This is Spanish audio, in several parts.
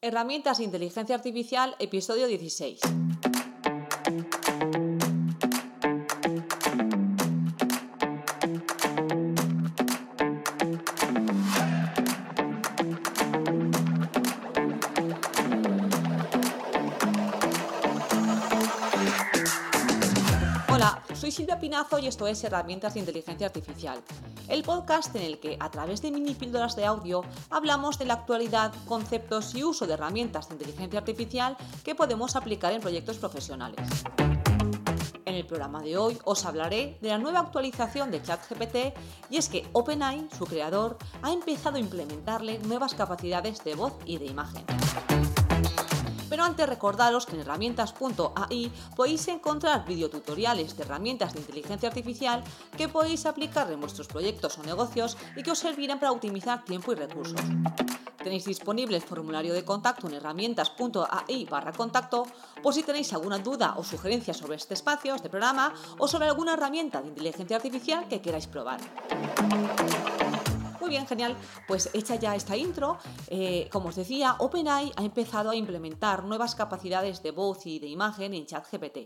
Herramientas de inteligencia artificial, episodio 16. Hola, soy Silvia Pinazo y esto es Herramientas de Inteligencia Artificial, el podcast en el que a través de mini píldoras de audio hablamos de la actualidad, conceptos y uso de herramientas de inteligencia artificial que podemos aplicar en proyectos profesionales. En el programa de hoy os hablaré de la nueva actualización de ChatGPT y es que OpenAI, su creador, ha empezado a implementarle nuevas capacidades de voz y de imagen. Pero antes recordaros que en herramientas.ai podéis encontrar videotutoriales de herramientas de inteligencia artificial que podéis aplicar en vuestros proyectos o negocios y que os servirán para optimizar tiempo y recursos. Tenéis disponible el formulario de contacto en herramientas.ai barra contacto por si tenéis alguna duda o sugerencia sobre este espacio, este programa o sobre alguna herramienta de inteligencia artificial que queráis probar bien, genial. Pues hecha ya esta intro, eh, como os decía, OpenAI ha empezado a implementar nuevas capacidades de voz y de imagen en ChatGPT.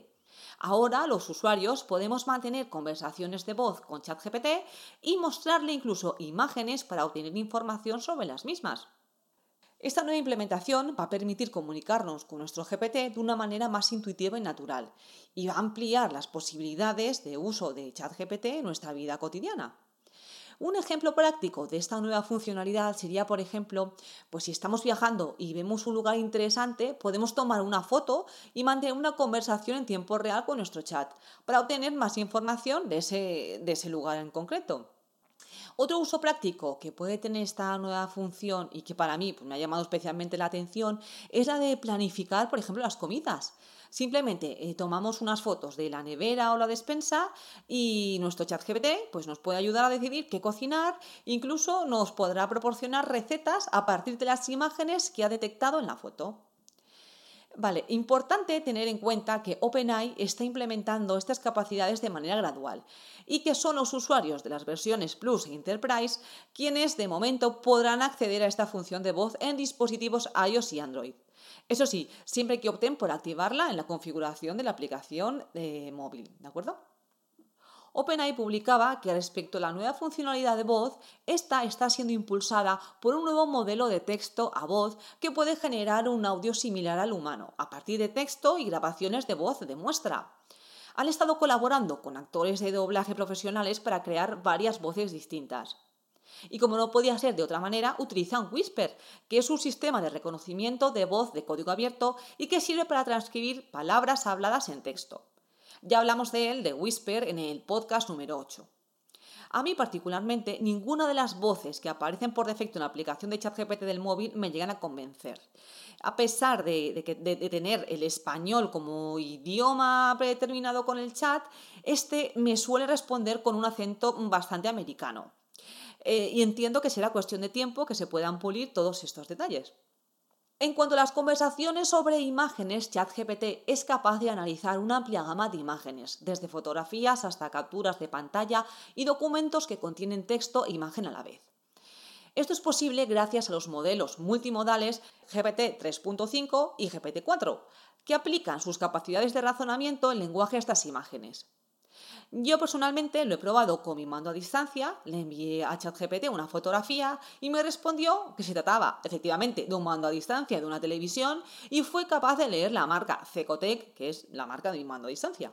Ahora los usuarios podemos mantener conversaciones de voz con ChatGPT y mostrarle incluso imágenes para obtener información sobre las mismas. Esta nueva implementación va a permitir comunicarnos con nuestro GPT de una manera más intuitiva y natural y va a ampliar las posibilidades de uso de ChatGPT en nuestra vida cotidiana. Un ejemplo práctico de esta nueva funcionalidad sería, por ejemplo, pues si estamos viajando y vemos un lugar interesante, podemos tomar una foto y mantener una conversación en tiempo real con nuestro chat para obtener más información de ese, de ese lugar en concreto. Otro uso práctico que puede tener esta nueva función y que para mí pues, me ha llamado especialmente la atención es la de planificar, por ejemplo, las comidas. Simplemente eh, tomamos unas fotos de la nevera o la despensa y nuestro chat GPT pues, nos puede ayudar a decidir qué cocinar, incluso nos podrá proporcionar recetas a partir de las imágenes que ha detectado en la foto. Vale, importante tener en cuenta que OpenAI está implementando estas capacidades de manera gradual y que son los usuarios de las versiones Plus e Enterprise quienes de momento podrán acceder a esta función de voz en dispositivos iOS y Android. Eso sí, siempre que opten por activarla en la configuración de la aplicación móvil, ¿de acuerdo? OpenAI publicaba que respecto a la nueva funcionalidad de voz, esta está siendo impulsada por un nuevo modelo de texto a voz que puede generar un audio similar al humano, a partir de texto y grabaciones de voz de muestra. Han estado colaborando con actores de doblaje profesionales para crear varias voces distintas. Y como no podía ser de otra manera, utilizan Whisper, que es un sistema de reconocimiento de voz de código abierto y que sirve para transcribir palabras habladas en texto. Ya hablamos de él, de Whisper, en el podcast número 8. A mí particularmente, ninguna de las voces que aparecen por defecto en la aplicación de ChatGPT del móvil me llegan a convencer. A pesar de, tener el español como idioma predeterminado con el chat, este me suele responder con un acento bastante americano. Eh, y entiendo que será cuestión de tiempo que se puedan pulir todos estos detalles. En cuanto a las conversaciones sobre imágenes, ChatGPT es capaz de analizar una amplia gama de imágenes, desde fotografías hasta capturas de pantalla y documentos que contienen texto e imagen a la vez. Esto es posible gracias a los modelos multimodales GPT 3.5 y GPT 4, que aplican sus capacidades de razonamiento en lenguaje a estas imágenes. Yo personalmente lo he probado con mi mando a distancia, le envié a ChatGPT una fotografía y me respondió que se trataba efectivamente de un mando a distancia de una televisión y fue capaz de leer la marca Cecotec, que es la marca de mi mando a distancia.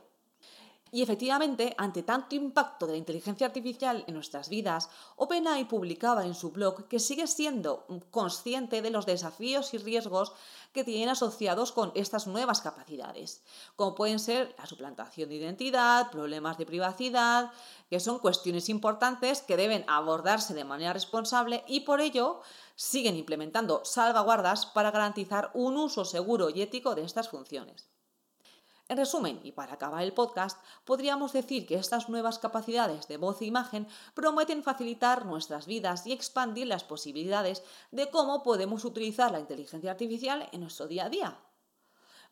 Y efectivamente, ante tanto impacto de la inteligencia artificial en nuestras vidas, OpenAI publicaba en su blog que sigue siendo consciente de los desafíos y riesgos que tienen asociados con estas nuevas capacidades, como pueden ser la suplantación de identidad, problemas de privacidad, que son cuestiones importantes que deben abordarse de manera responsable y por ello siguen implementando salvaguardas para garantizar un uso seguro y ético de estas funciones. En resumen, y para acabar el podcast, podríamos decir que estas nuevas capacidades de voz e imagen prometen facilitar nuestras vidas y expandir las posibilidades de cómo podemos utilizar la inteligencia artificial en nuestro día a día.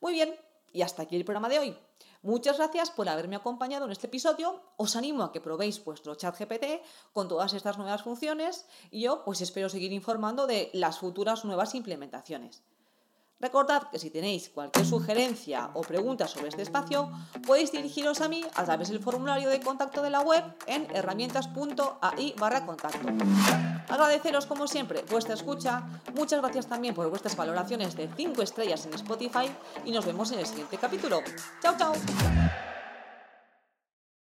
Muy bien, y hasta aquí el programa de hoy. Muchas gracias por haberme acompañado en este episodio. Os animo a que probéis vuestro chat GPT con todas estas nuevas funciones y yo pues espero seguir informando de las futuras nuevas implementaciones. Recordad que si tenéis cualquier sugerencia o pregunta sobre este espacio, podéis dirigiros a mí a través del formulario de contacto de la web en herramientas.ai barra contacto. Agradeceros como siempre vuestra escucha, muchas gracias también por vuestras valoraciones de 5 estrellas en Spotify y nos vemos en el siguiente capítulo. ¡Chao, chao!